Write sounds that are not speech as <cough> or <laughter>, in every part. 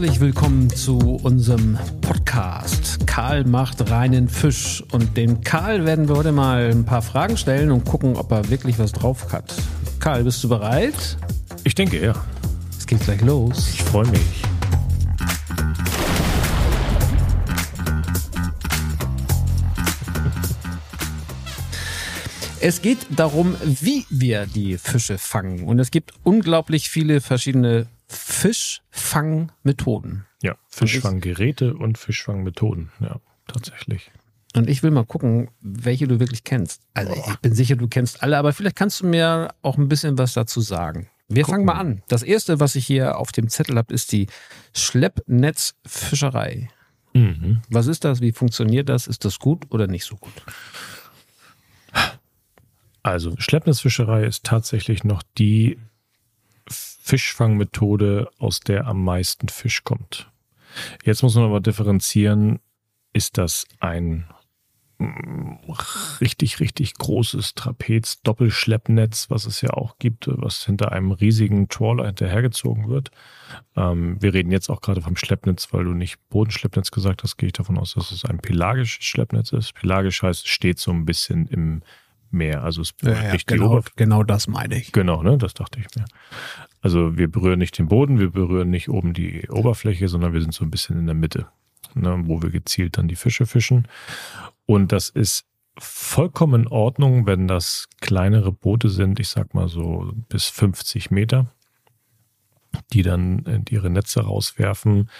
Herzlich willkommen zu unserem Podcast. Karl macht reinen Fisch. Und dem Karl werden wir heute mal ein paar Fragen stellen und gucken, ob er wirklich was drauf hat. Karl, bist du bereit? Ich denke, ja. Es geht gleich los. Ich freue mich. Es geht darum, wie wir die Fische fangen. Und es gibt unglaublich viele verschiedene Fischfangmethoden. Ja, Fischfanggeräte und Fischfangmethoden. Ja, tatsächlich. Und ich will mal gucken, welche du wirklich kennst. Also ich bin sicher, du kennst alle, aber vielleicht kannst du mir auch ein bisschen was dazu sagen. Wir gucken. fangen mal an. Das erste, was ich hier auf dem Zettel habe, ist die Schleppnetzfischerei. Mhm. Was ist das? Wie funktioniert das? Ist das gut oder nicht so gut? Also Schleppnetzfischerei ist tatsächlich noch die Fischfangmethode, aus der am meisten Fisch kommt. Jetzt muss man aber differenzieren, ist das ein mm, richtig, richtig großes Trapez-Doppelschleppnetz, was es ja auch gibt, was hinter einem riesigen Trawler hinterhergezogen wird. Ähm, wir reden jetzt auch gerade vom Schleppnetz, weil du nicht Bodenschleppnetz gesagt hast, gehe ich davon aus, dass es ein pelagisches Schleppnetz ist. Pelagisch heißt, es steht so ein bisschen im mehr. Also es berührt ja, nicht genau, die genau das meine ich. Genau, ne, das dachte ich mir. Also wir berühren nicht den Boden, wir berühren nicht oben die Oberfläche, sondern wir sind so ein bisschen in der Mitte, ne, wo wir gezielt dann die Fische fischen. Und das ist vollkommen in Ordnung, wenn das kleinere Boote sind, ich sag mal so bis 50 Meter, die dann ihre Netze rauswerfen,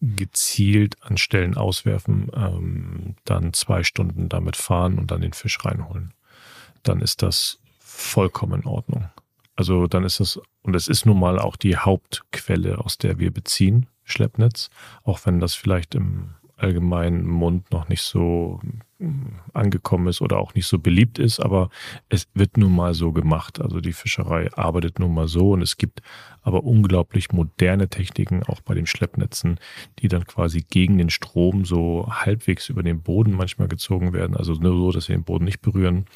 gezielt an Stellen auswerfen, ähm, dann zwei Stunden damit fahren und dann den Fisch reinholen dann ist das vollkommen in Ordnung. Also dann ist das, und es ist nun mal auch die Hauptquelle, aus der wir beziehen, Schleppnetz, auch wenn das vielleicht im allgemeinen Mund noch nicht so angekommen ist oder auch nicht so beliebt ist, aber es wird nun mal so gemacht. Also die Fischerei arbeitet nun mal so und es gibt aber unglaublich moderne Techniken auch bei den Schleppnetzen, die dann quasi gegen den Strom so halbwegs über den Boden manchmal gezogen werden. Also nur so, dass sie den Boden nicht berühren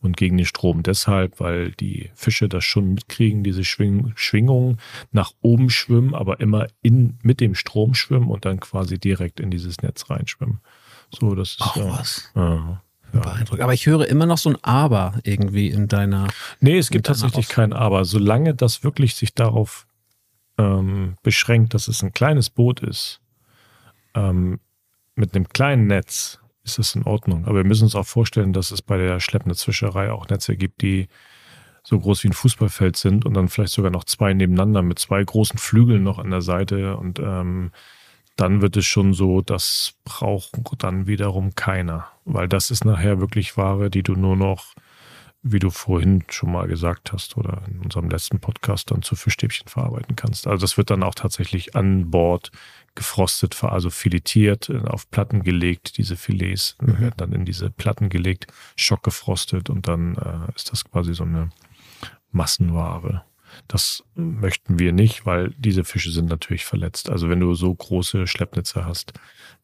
und gegen den Strom deshalb, weil die Fische das schon mitkriegen, diese Schwing Schwingungen nach oben schwimmen, aber immer in, mit dem Strom schwimmen und dann quasi direkt in dieses Netz reinschwimmen. So, das ist Ach, ja, was. Ja, ja. Aber ich höre immer noch so ein Aber irgendwie in deiner. Nee, es gibt tatsächlich kein Aber. Solange das wirklich sich darauf ähm, beschränkt, dass es ein kleines Boot ist, ähm, mit einem kleinen Netz, ist das in Ordnung. Aber wir müssen uns auch vorstellen, dass es bei der Schleppnetzfischerei auch Netze gibt, die so groß wie ein Fußballfeld sind und dann vielleicht sogar noch zwei nebeneinander mit zwei großen Flügeln noch an der Seite und ähm, dann wird es schon so, das braucht dann wiederum keiner. Weil das ist nachher wirklich Ware, die du nur noch, wie du vorhin schon mal gesagt hast oder in unserem letzten Podcast dann zu Fischstäbchen verarbeiten kannst. Also das wird dann auch tatsächlich an Bord gefrostet, also filetiert, äh, auf Platten gelegt. Diese Filets mhm. werden dann in diese Platten gelegt, schockgefrostet und dann äh, ist das quasi so eine Massenware. Das möchten wir nicht, weil diese Fische sind natürlich verletzt. Also wenn du so große Schleppnetze hast,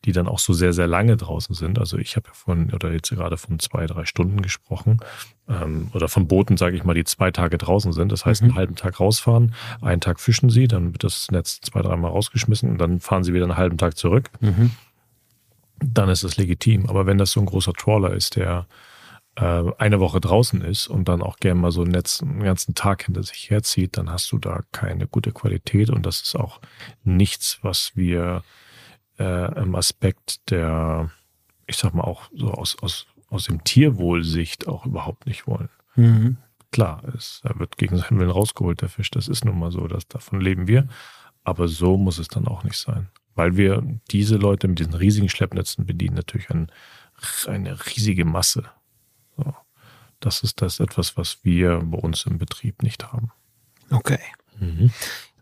die dann auch so sehr, sehr lange draußen sind. Also ich habe ja von, oder jetzt gerade von zwei, drei Stunden gesprochen, ähm, oder von Booten, sage ich mal, die zwei Tage draußen sind. Das heißt, mhm. einen halben Tag rausfahren, einen Tag fischen sie, dann wird das Netz zwei, dreimal rausgeschmissen und dann fahren sie wieder einen halben Tag zurück. Mhm. Dann ist es legitim. Aber wenn das so ein großer Trawler ist, der äh, eine Woche draußen ist und dann auch gerne mal so ein Netz einen ganzen Tag hinter sich herzieht, dann hast du da keine gute Qualität und das ist auch nichts, was wir äh, im Aspekt der, ich sag mal auch so aus, aus, aus dem Tierwohlsicht auch überhaupt nicht wollen. Mhm. Klar, es, wird gegen seinen Willen rausgeholt, der Fisch. Das ist nun mal so, dass davon leben wir. Aber so muss es dann auch nicht sein. Weil wir diese Leute mit diesen riesigen Schleppnetzen bedienen, natürlich ein, eine riesige Masse. So. Das ist das etwas, was wir bei uns im Betrieb nicht haben. Okay. Mhm.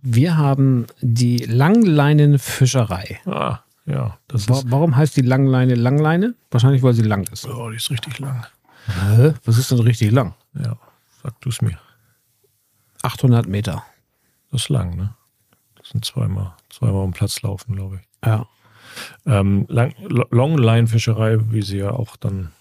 Wir haben die Langleinenfischerei. Ah, ja. Wa warum heißt die Langleine Langleine? Wahrscheinlich, weil sie lang ist. Oh, die ist richtig lang. Hä? Was ist denn richtig lang? Ja, sag du es mir. 800 Meter. Das ist lang, ne? Das sind zweimal, zweimal um Platz laufen, glaube ich. Ja. Ähm, Longline-Fischerei, wie sie ja auch dann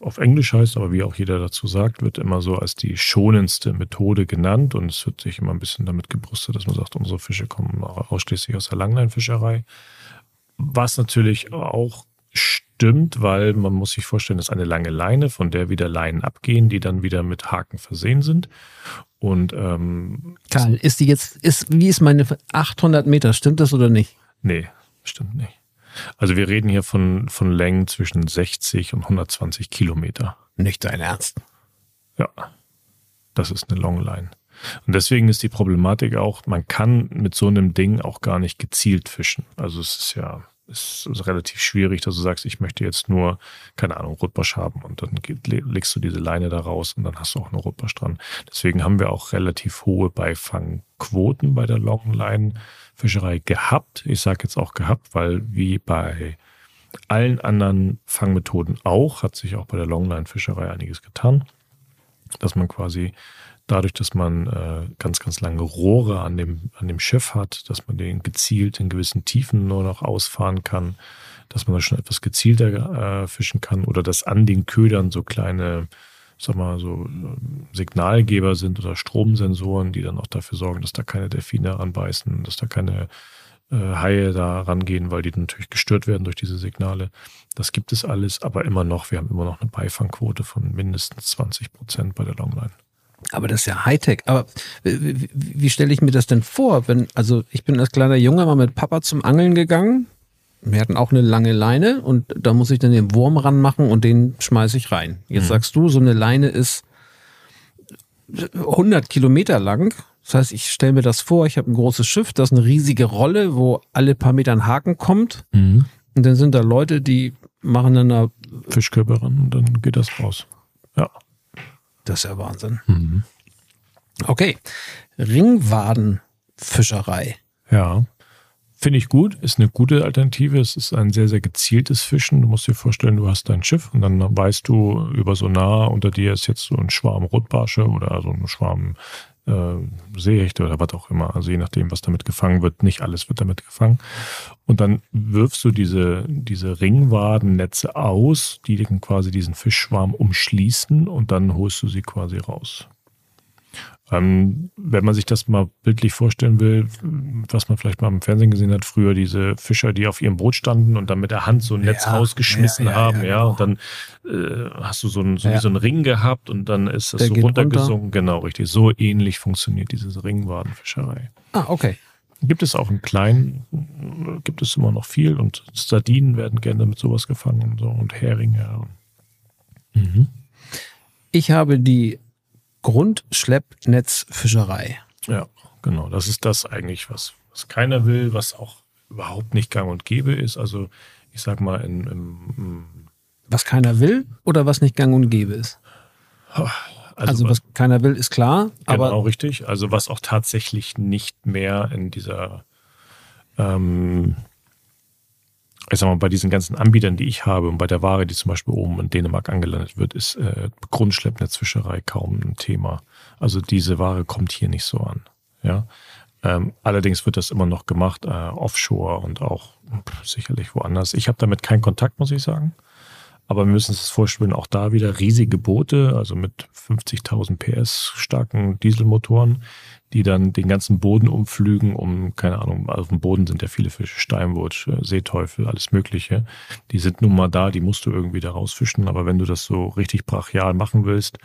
auf Englisch heißt, aber wie auch jeder dazu sagt, wird immer so als die schonendste Methode genannt und es wird sich immer ein bisschen damit gebrüstet, dass man sagt, unsere Fische kommen ausschließlich aus der Langleinfischerei. Was natürlich auch stimmt, weil man muss sich vorstellen, das ist eine lange Leine, von der wieder Leinen abgehen, die dann wieder mit Haken versehen sind. Und ähm, Karl, ist die jetzt, ist, wie ist meine 800 Meter, stimmt das oder nicht? Nee, stimmt nicht. Also wir reden hier von, von Längen zwischen 60 und 120 Kilometer. Nicht dein Ernst. Ja, das ist eine Longline. Und deswegen ist die Problematik auch, man kann mit so einem Ding auch gar nicht gezielt fischen. Also es ist ja ist, ist relativ schwierig, dass du sagst, ich möchte jetzt nur, keine Ahnung, Rotbarsch haben und dann legst du diese Leine da raus und dann hast du auch eine Rotbarsch dran. Deswegen haben wir auch relativ hohe Beifangquoten bei der Longline-Fischerei gehabt. Ich sage jetzt auch gehabt, weil wie bei allen anderen Fangmethoden auch, hat sich auch bei der Longline-Fischerei einiges getan, dass man quasi dadurch, dass man äh, ganz, ganz lange Rohre an dem, an dem Schiff hat, dass man den gezielt in gewissen Tiefen nur noch ausfahren kann, dass man da schon etwas gezielter äh, fischen kann oder dass an den Ködern so kleine, sag mal, so äh, Signalgeber sind oder Stromsensoren, die dann auch dafür sorgen, dass da keine Delfine ranbeißen, dass da keine äh, Haie da rangehen, weil die natürlich gestört werden durch diese Signale. Das gibt es alles, aber immer noch, wir haben immer noch eine Beifangquote von mindestens 20 Prozent bei der Longline. Aber das ist ja Hightech. Aber wie, wie stelle ich mir das denn vor? Wenn, also ich bin als kleiner Junge mal mit Papa zum Angeln gegangen. Wir hatten auch eine lange Leine und da muss ich dann den Wurm ranmachen und den schmeiße ich rein. Jetzt mhm. sagst du, so eine Leine ist 100 Kilometer lang. Das heißt, ich stelle mir das vor, ich habe ein großes Schiff, das ist eine riesige Rolle, wo alle paar Meter ein Haken kommt. Mhm. Und dann sind da Leute, die machen dann da Fischkörper ran und dann geht das raus. Ja. Das ist ja Wahnsinn. Mhm. Okay. Ringwadenfischerei. Ja. Finde ich gut, ist eine gute Alternative. Es ist ein sehr, sehr gezieltes Fischen. Du musst dir vorstellen, du hast dein Schiff und dann weißt du über so nah unter dir ist jetzt so ein Schwarm Rotbarsche oder so ein Schwarm äh, Seehechte oder was auch immer. Also je nachdem, was damit gefangen wird. Nicht alles wird damit gefangen. Und dann wirfst du diese, diese Ringwadennetze aus, die quasi diesen Fischschwarm umschließen und dann holst du sie quasi raus. Ähm, wenn man sich das mal bildlich vorstellen will, was man vielleicht mal im Fernsehen gesehen hat, früher diese Fischer, die auf ihrem Boot standen und dann mit der Hand so ein Netz ja, rausgeschmissen ja, ja, haben, ja, genau. und dann äh, hast du so, ein, so wie so einen Ring gehabt und dann ist das der so runtergesunken. Runter. Genau, richtig. So ähnlich funktioniert diese Ringwadenfischerei. Ah, okay. Gibt es auch im Kleinen, gibt es immer noch viel und Sardinen werden gerne mit sowas gefangen und so und Heringe. Mhm. Ich habe die Grundschleppnetzfischerei. Ja, genau. Das ist das eigentlich, was, was keiner will, was auch überhaupt nicht gang und gäbe ist. Also ich sag mal, in, in, was keiner will oder was nicht gang und gäbe ist? Also, also was, was, keiner will, ist klar. Genau, aber richtig. Also was auch tatsächlich nicht mehr in dieser ähm, ich sag mal, bei diesen ganzen Anbietern, die ich habe und bei der Ware, die zum Beispiel oben in Dänemark angelandet wird, ist äh, Grundschleppnetzfischerei kaum ein Thema. Also diese Ware kommt hier nicht so an. Ja. Ähm, allerdings wird das immer noch gemacht, äh, offshore und auch pff, sicherlich woanders. Ich habe damit keinen Kontakt, muss ich sagen. Aber wir müssen uns das vorstellen, auch da wieder riesige Boote, also mit 50.000 PS starken Dieselmotoren, die dann den ganzen Boden umflügen, um, keine Ahnung, auf dem Boden sind ja viele Fische, Steinwurz, äh, Seeteufel, alles Mögliche. Die sind nun mal da, die musst du irgendwie da rausfischen, aber wenn du das so richtig brachial machen willst,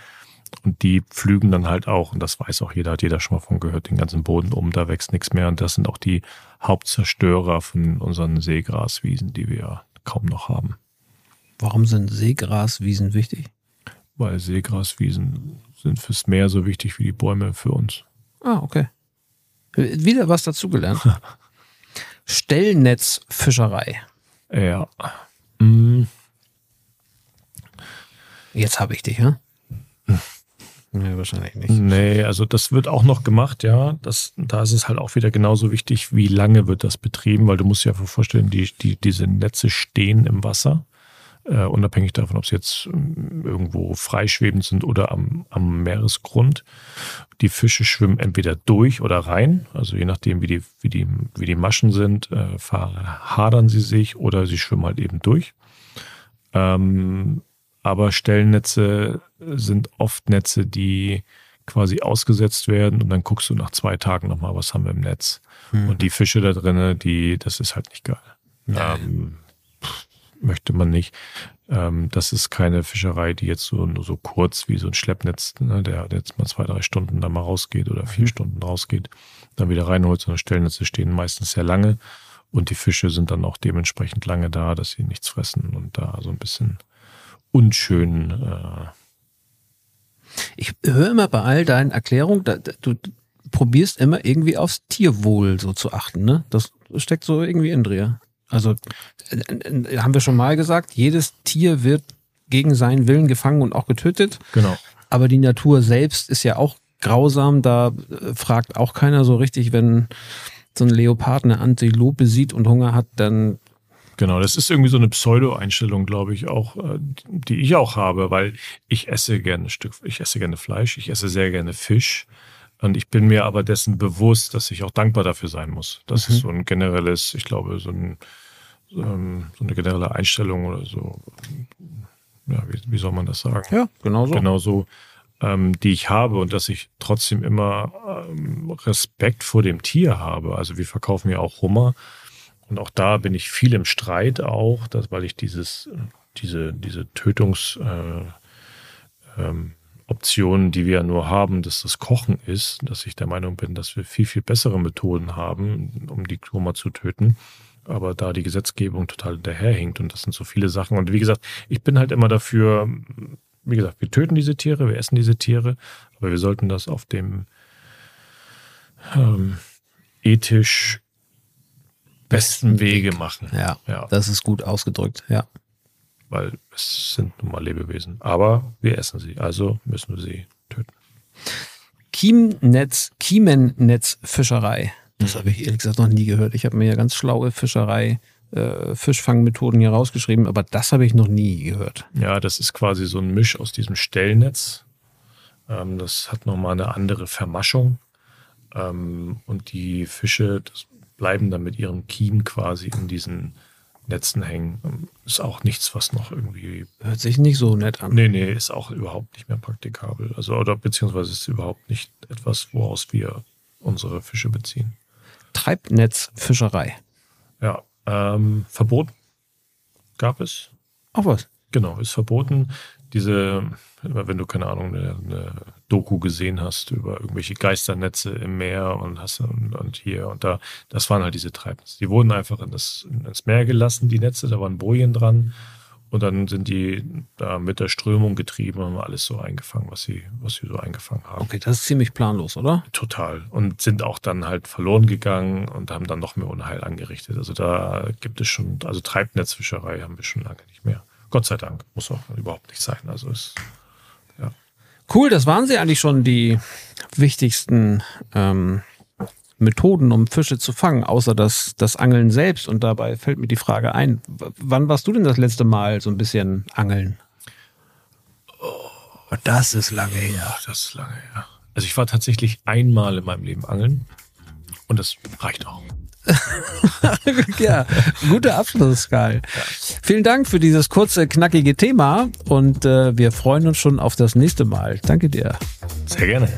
und die pflügen dann halt auch, und das weiß auch jeder, hat jeder schon mal von gehört, den ganzen Boden um, da wächst nichts mehr. Und das sind auch die Hauptzerstörer von unseren Seegraswiesen, die wir kaum noch haben. Warum sind Seegraswiesen wichtig? Weil Seegraswiesen sind fürs Meer so wichtig wie die Bäume für uns. Ah, okay. Wieder was dazugelernt. <laughs> Stellnetzfischerei. Ja. Mhm. Jetzt habe ich dich, ja? <laughs> Nee, wahrscheinlich nicht. Nee, also das wird auch noch gemacht, ja. Das, da ist es halt auch wieder genauso wichtig, wie lange wird das betrieben, weil du musst dir ja vorstellen, die, die, diese Netze stehen im Wasser äh, unabhängig davon, ob sie jetzt ähm, irgendwo freischwebend sind oder am, am Meeresgrund. Die Fische schwimmen entweder durch oder rein, also je nachdem, wie die, wie die, wie die Maschen sind, äh, hadern sie sich oder sie schwimmen halt eben durch. Ähm, aber Stellnetze sind oft Netze, die quasi ausgesetzt werden und dann guckst du nach zwei Tagen nochmal, was haben wir im Netz. Hm. Und die Fische da drinnen, die, das ist halt nicht geil. Ähm, möchte man nicht. Ähm, das ist keine Fischerei, die jetzt so nur so kurz wie so ein Schleppnetz, ne, der, der jetzt mal zwei, drei Stunden da mal rausgeht oder vier mhm. Stunden rausgeht, dann wieder reinholt, sondern Stellnetze stehen meistens sehr lange und die Fische sind dann auch dementsprechend lange da, dass sie nichts fressen und da so ein bisschen unschön. Äh ich höre immer bei all deinen Erklärungen, da, du probierst immer irgendwie aufs Tierwohl so zu achten, ne? Das steckt so irgendwie in dir. Also äh, äh, haben wir schon mal gesagt, jedes Tier wird gegen seinen Willen gefangen und auch getötet. Genau. Aber die Natur selbst ist ja auch grausam. Da äh, fragt auch keiner so richtig, wenn so ein Leopard eine Antilope sieht und Hunger hat, dann Genau, das ist irgendwie so eine Pseudo-Einstellung, glaube ich, auch, die ich auch habe, weil ich esse gerne Stück, ich esse gerne Fleisch, ich esse sehr gerne Fisch. Und ich bin mir aber dessen bewusst, dass ich auch dankbar dafür sein muss. Das mhm. ist so ein generelles, ich glaube, so, ein, so eine generelle Einstellung oder so. Ja, wie, wie soll man das sagen? Ja, genau so. Genau so, ähm, die ich habe und dass ich trotzdem immer ähm, Respekt vor dem Tier habe. Also wir verkaufen ja auch Hummer und auch da bin ich viel im Streit auch, dass, weil ich dieses, diese, diese Tötungs, äh, ähm, Optionen, die wir nur haben, dass das Kochen ist, dass ich der Meinung bin, dass wir viel, viel bessere Methoden haben, um die Hummer zu töten. Aber da die Gesetzgebung total hinterherhinkt und das sind so viele Sachen. Und wie gesagt, ich bin halt immer dafür, wie gesagt, wir töten diese Tiere, wir essen diese Tiere, aber wir sollten das auf dem ähm, ethisch besten Wege machen. Ja, ja, das ist gut ausgedrückt, ja. Weil es sind nun mal Lebewesen. Aber wir essen sie, also müssen wir sie töten. Chiemnetz, Kiemennetzfischerei. Das habe ich ehrlich gesagt noch nie gehört. Ich habe mir ja ganz schlaue Fischerei, äh, Fischfangmethoden hier rausgeschrieben, aber das habe ich noch nie gehört. Ja, das ist quasi so ein Misch aus diesem Stellnetz. Ähm, das hat nochmal eine andere Vermaschung. Ähm, und die Fische, das bleiben dann mit ihrem Kiem quasi in diesen Netzen hängen. Ist auch nichts, was noch irgendwie. Hört sich nicht so nett an. Nee, nee, ist auch überhaupt nicht mehr praktikabel. Also, oder beziehungsweise ist überhaupt nicht etwas, woraus wir unsere Fische beziehen. Treibnetzfischerei. Ja, ähm, verboten gab es. Auch was? Genau, ist verboten. Diese, wenn du keine Ahnung, eine, eine Doku gesehen hast über irgendwelche Geisternetze im Meer und hast und, und, hier und da. Das waren halt diese Treibnetze. Die wurden einfach in das, ins Meer gelassen, die Netze, da waren Bojen dran. Und dann sind die da mit der Strömung getrieben und haben alles so eingefangen, was sie, was sie so eingefangen haben. Okay, das ist ziemlich planlos, oder? Total. Und sind auch dann halt verloren gegangen und haben dann noch mehr Unheil angerichtet. Also da gibt es schon, also Treibnetzfischerei haben wir schon lange nicht mehr. Gott sei Dank. Muss auch überhaupt nicht sein. Also ist Cool, das waren sie eigentlich schon die wichtigsten ähm, Methoden, um Fische zu fangen, außer das, das Angeln selbst. Und dabei fällt mir die Frage ein, wann warst du denn das letzte Mal so ein bisschen angeln? Oh, das ist lange her. Das ist lange her. Also ich war tatsächlich einmal in meinem Leben angeln und das reicht auch. <laughs> ja, guter Abschluss, Karl. Ja. Vielen Dank für dieses kurze, knackige Thema und äh, wir freuen uns schon auf das nächste Mal. Danke dir. Sehr gerne.